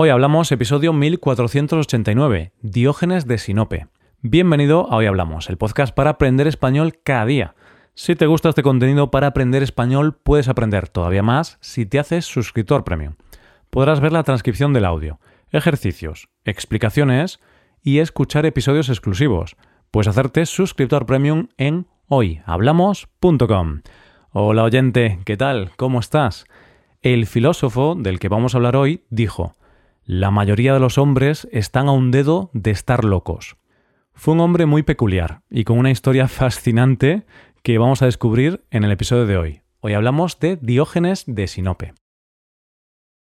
Hoy hablamos episodio 1489, Diógenes de Sinope. Bienvenido a Hoy Hablamos, el podcast para aprender español cada día. Si te gusta este contenido para aprender español, puedes aprender todavía más si te haces suscriptor premium. Podrás ver la transcripción del audio, ejercicios, explicaciones y escuchar episodios exclusivos. Puedes hacerte suscriptor premium en hoyhablamos.com. Hola oyente, ¿qué tal? ¿Cómo estás? El filósofo del que vamos a hablar hoy dijo, la mayoría de los hombres están a un dedo de estar locos. Fue un hombre muy peculiar y con una historia fascinante que vamos a descubrir en el episodio de hoy. Hoy hablamos de Diógenes de Sinope.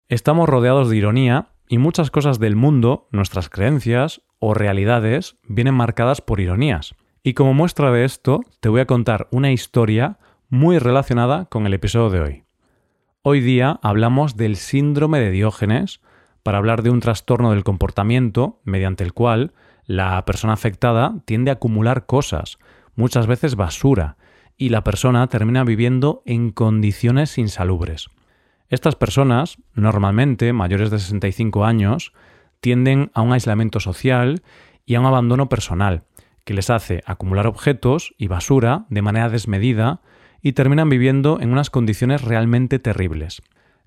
Estamos rodeados de ironía y muchas cosas del mundo, nuestras creencias o realidades, vienen marcadas por ironías. Y como muestra de esto, te voy a contar una historia muy relacionada con el episodio de hoy. Hoy día hablamos del síndrome de Diógenes, para hablar de un trastorno del comportamiento mediante el cual la persona afectada tiende a acumular cosas, muchas veces basura, y la persona termina viviendo en condiciones insalubres. Estas personas, normalmente mayores de 65 años, tienden a un aislamiento social y a un abandono personal, que les hace acumular objetos y basura de manera desmedida y terminan viviendo en unas condiciones realmente terribles.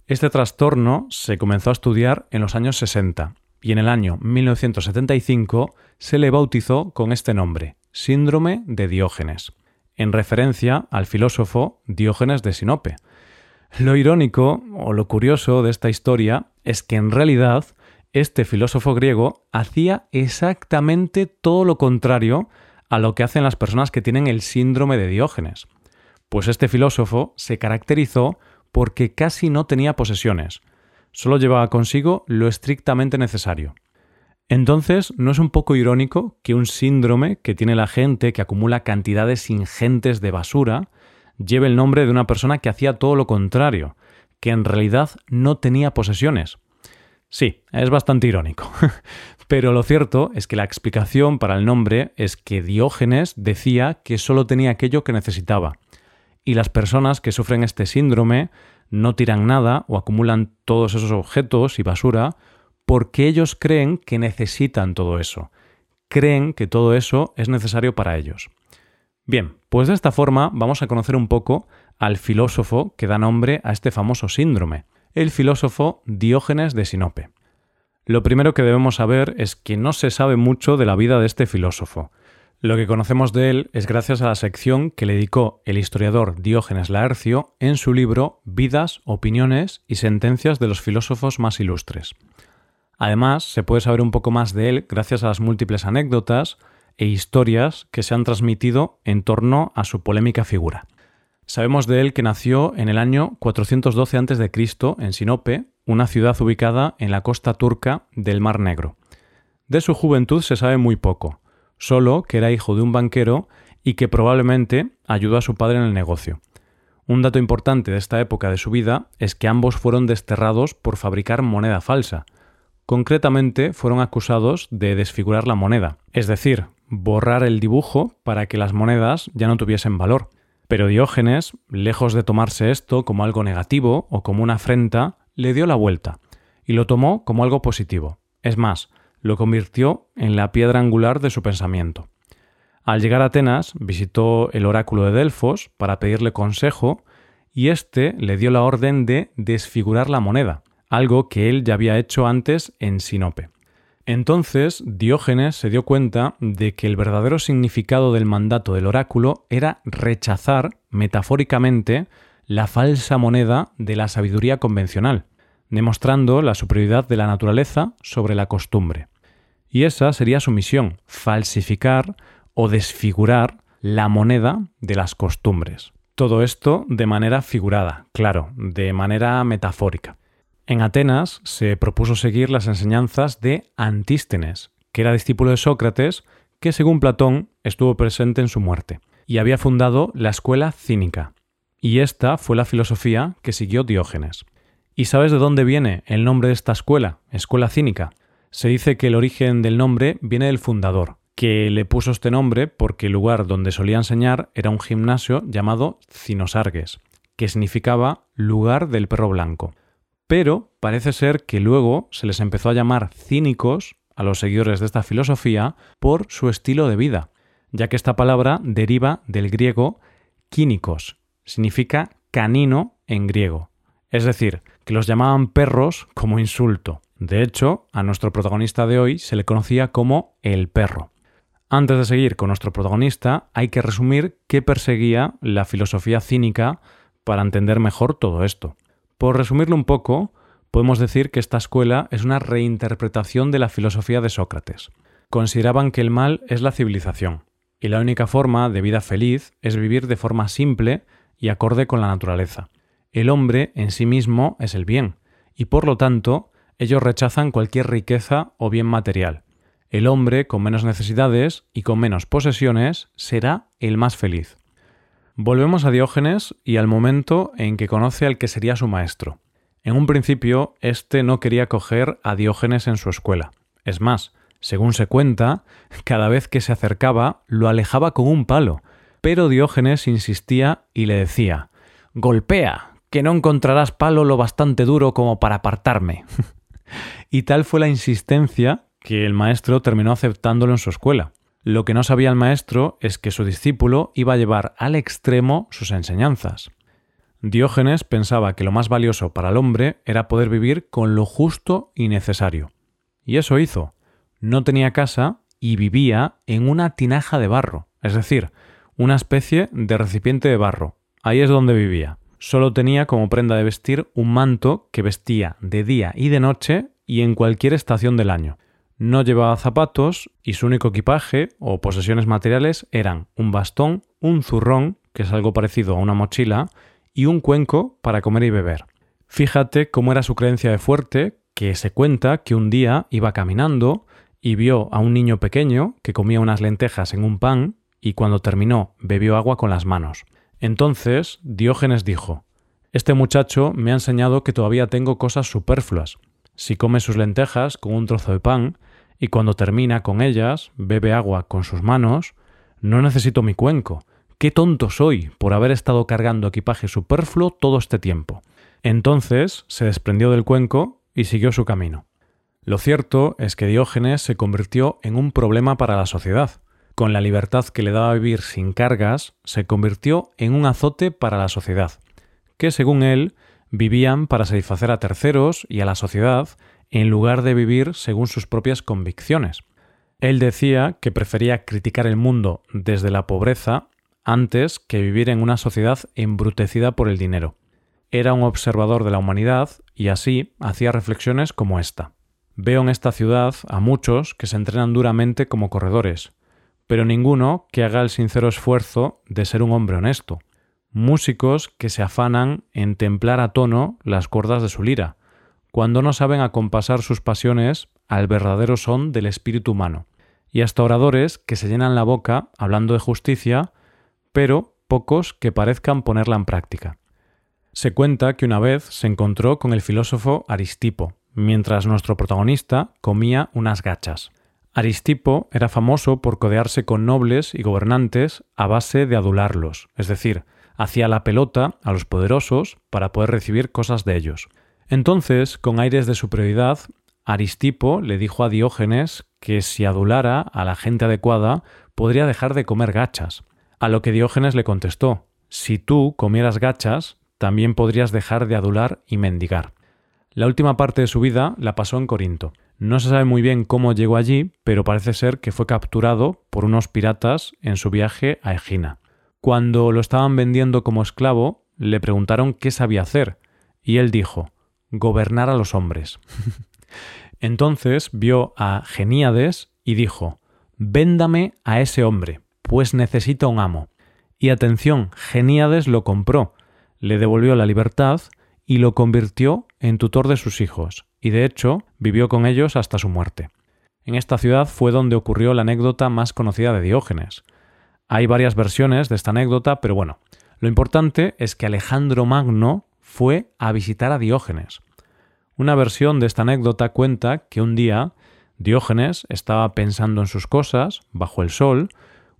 Este trastorno se comenzó a estudiar en los años 60 y en el año 1975 se le bautizó con este nombre, síndrome de Diógenes, en referencia al filósofo Diógenes de Sinope. Lo irónico o lo curioso de esta historia es que en realidad este filósofo griego hacía exactamente todo lo contrario a lo que hacen las personas que tienen el síndrome de Diógenes. Pues este filósofo se caracterizó porque casi no tenía posesiones, solo llevaba consigo lo estrictamente necesario. Entonces, ¿no es un poco irónico que un síndrome que tiene la gente que acumula cantidades ingentes de basura lleve el nombre de una persona que hacía todo lo contrario, que en realidad no tenía posesiones? Sí, es bastante irónico. Pero lo cierto es que la explicación para el nombre es que Diógenes decía que solo tenía aquello que necesitaba, y las personas que sufren este síndrome no tiran nada o acumulan todos esos objetos y basura porque ellos creen que necesitan todo eso. Creen que todo eso es necesario para ellos. Bien, pues de esta forma vamos a conocer un poco al filósofo que da nombre a este famoso síndrome, el filósofo Diógenes de Sinope. Lo primero que debemos saber es que no se sabe mucho de la vida de este filósofo. Lo que conocemos de él es gracias a la sección que le dedicó el historiador Diógenes Laercio en su libro Vidas, opiniones y sentencias de los filósofos más ilustres. Además, se puede saber un poco más de él gracias a las múltiples anécdotas e historias que se han transmitido en torno a su polémica figura. Sabemos de él que nació en el año 412 a.C. en Sinope, una ciudad ubicada en la costa turca del Mar Negro. De su juventud se sabe muy poco, solo que era hijo de un banquero y que probablemente ayudó a su padre en el negocio. Un dato importante de esta época de su vida es que ambos fueron desterrados por fabricar moneda falsa. Concretamente fueron acusados de desfigurar la moneda, es decir, borrar el dibujo para que las monedas ya no tuviesen valor. Pero Diógenes, lejos de tomarse esto como algo negativo o como una afrenta, le dio la vuelta y lo tomó como algo positivo. Es más, lo convirtió en la piedra angular de su pensamiento. Al llegar a Atenas, visitó el oráculo de Delfos para pedirle consejo y éste le dio la orden de desfigurar la moneda, algo que él ya había hecho antes en Sinope. Entonces Diógenes se dio cuenta de que el verdadero significado del mandato del oráculo era rechazar, metafóricamente, la falsa moneda de la sabiduría convencional, demostrando la superioridad de la naturaleza sobre la costumbre. Y esa sería su misión, falsificar o desfigurar la moneda de las costumbres. Todo esto de manera figurada, claro, de manera metafórica. En Atenas se propuso seguir las enseñanzas de Antístenes, que era discípulo de Sócrates, que según Platón estuvo presente en su muerte, y había fundado la escuela cínica. Y esta fue la filosofía que siguió Diógenes. ¿Y sabes de dónde viene el nombre de esta escuela, escuela cínica? Se dice que el origen del nombre viene del fundador, que le puso este nombre porque el lugar donde solía enseñar era un gimnasio llamado Cinosargues, que significaba lugar del perro blanco. Pero parece ser que luego se les empezó a llamar cínicos a los seguidores de esta filosofía por su estilo de vida, ya que esta palabra deriva del griego quínicos, significa canino en griego. Es decir, que los llamaban perros como insulto. De hecho, a nuestro protagonista de hoy se le conocía como el perro. Antes de seguir con nuestro protagonista, hay que resumir qué perseguía la filosofía cínica para entender mejor todo esto. Por resumirlo un poco, podemos decir que esta escuela es una reinterpretación de la filosofía de Sócrates. Consideraban que el mal es la civilización, y la única forma de vida feliz es vivir de forma simple y acorde con la naturaleza. El hombre en sí mismo es el bien, y por lo tanto ellos rechazan cualquier riqueza o bien material. El hombre con menos necesidades y con menos posesiones será el más feliz. Volvemos a Diógenes y al momento en que conoce al que sería su maestro. En un principio, éste no quería coger a Diógenes en su escuela. Es más, según se cuenta, cada vez que se acercaba lo alejaba con un palo. Pero Diógenes insistía y le decía Golpea, que no encontrarás palo lo bastante duro como para apartarme. y tal fue la insistencia que el maestro terminó aceptándolo en su escuela. Lo que no sabía el maestro es que su discípulo iba a llevar al extremo sus enseñanzas. Diógenes pensaba que lo más valioso para el hombre era poder vivir con lo justo y necesario. Y eso hizo. No tenía casa y vivía en una tinaja de barro, es decir, una especie de recipiente de barro. Ahí es donde vivía. Solo tenía como prenda de vestir un manto que vestía de día y de noche y en cualquier estación del año. No llevaba zapatos y su único equipaje o posesiones materiales eran un bastón, un zurrón, que es algo parecido a una mochila, y un cuenco para comer y beber. Fíjate cómo era su creencia de fuerte, que se cuenta que un día iba caminando y vio a un niño pequeño que comía unas lentejas en un pan y cuando terminó bebió agua con las manos. Entonces Diógenes dijo Este muchacho me ha enseñado que todavía tengo cosas superfluas. Si come sus lentejas con un trozo de pan, y cuando termina con ellas bebe agua con sus manos, no necesito mi cuenco. Qué tonto soy por haber estado cargando equipaje superfluo todo este tiempo. Entonces se desprendió del cuenco y siguió su camino. Lo cierto es que Diógenes se convirtió en un problema para la sociedad. Con la libertad que le daba vivir sin cargas, se convirtió en un azote para la sociedad, que según él vivían para satisfacer a terceros y a la sociedad en lugar de vivir según sus propias convicciones. Él decía que prefería criticar el mundo desde la pobreza antes que vivir en una sociedad embrutecida por el dinero. Era un observador de la humanidad y así hacía reflexiones como esta. Veo en esta ciudad a muchos que se entrenan duramente como corredores, pero ninguno que haga el sincero esfuerzo de ser un hombre honesto. Músicos que se afanan en templar a tono las cuerdas de su lira, cuando no saben acompasar sus pasiones al verdadero son del espíritu humano, y hasta oradores que se llenan la boca hablando de justicia, pero pocos que parezcan ponerla en práctica. Se cuenta que una vez se encontró con el filósofo Aristipo, mientras nuestro protagonista comía unas gachas. Aristipo era famoso por codearse con nobles y gobernantes a base de adularlos, es decir, hacía la pelota a los poderosos para poder recibir cosas de ellos. Entonces, con aires de superioridad, Aristipo le dijo a Diógenes que si adulara a la gente adecuada podría dejar de comer gachas. A lo que Diógenes le contestó Si tú comieras gachas, también podrías dejar de adular y mendigar. La última parte de su vida la pasó en Corinto. No se sabe muy bien cómo llegó allí, pero parece ser que fue capturado por unos piratas en su viaje a Egina. Cuando lo estaban vendiendo como esclavo, le preguntaron qué sabía hacer, y él dijo gobernar a los hombres. Entonces vio a Geníades y dijo, Véndame a ese hombre, pues necesita un amo. Y atención, Geníades lo compró, le devolvió la libertad y lo convirtió en tutor de sus hijos, y de hecho vivió con ellos hasta su muerte. En esta ciudad fue donde ocurrió la anécdota más conocida de Diógenes. Hay varias versiones de esta anécdota, pero bueno, lo importante es que Alejandro Magno fue a visitar a Diógenes. Una versión de esta anécdota cuenta que un día Diógenes estaba pensando en sus cosas, bajo el sol,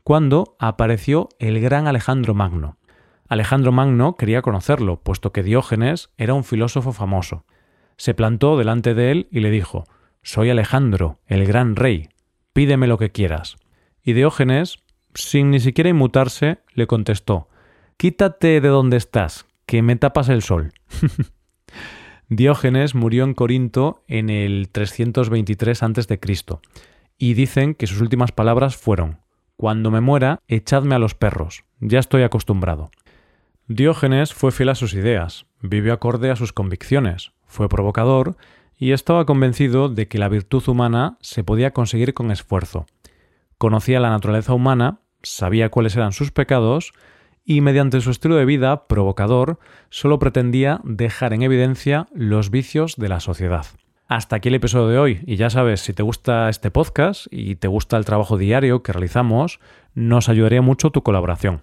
cuando apareció el gran Alejandro Magno. Alejandro Magno quería conocerlo, puesto que Diógenes era un filósofo famoso. Se plantó delante de él y le dijo, Soy Alejandro, el gran rey, pídeme lo que quieras. Y Diógenes, sin ni siquiera inmutarse, le contestó, Quítate de donde estás, que me tapas el sol. Diógenes murió en Corinto en el 323 a.C. y dicen que sus últimas palabras fueron Cuando me muera, echadme a los perros, ya estoy acostumbrado. Diógenes fue fiel a sus ideas, vivió acorde a sus convicciones, fue provocador y estaba convencido de que la virtud humana se podía conseguir con esfuerzo. Conocía la naturaleza humana, sabía cuáles eran sus pecados y mediante su estilo de vida provocador solo pretendía dejar en evidencia los vicios de la sociedad. Hasta aquí el episodio de hoy y ya sabes, si te gusta este podcast y te gusta el trabajo diario que realizamos, nos ayudaría mucho tu colaboración.